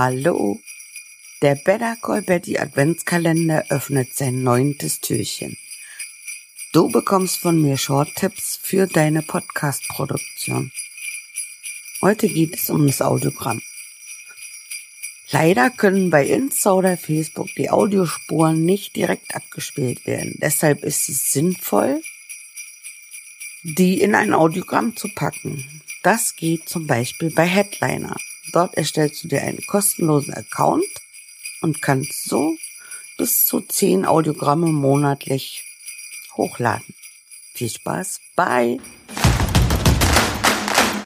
Hallo. Der Better Call Betty Adventskalender öffnet sein neuntes Türchen. Du bekommst von mir Short-Tipps für deine Podcast-Produktion. Heute geht es um das Audiogramm. Leider können bei Insta oder Facebook die Audiospuren nicht direkt abgespielt werden. Deshalb ist es sinnvoll, die in ein Audiogramm zu packen. Das geht zum Beispiel bei Headliner. Dort erstellst du dir einen kostenlosen Account und kannst so bis zu 10 Audiogramme monatlich hochladen. Viel Spaß, bye!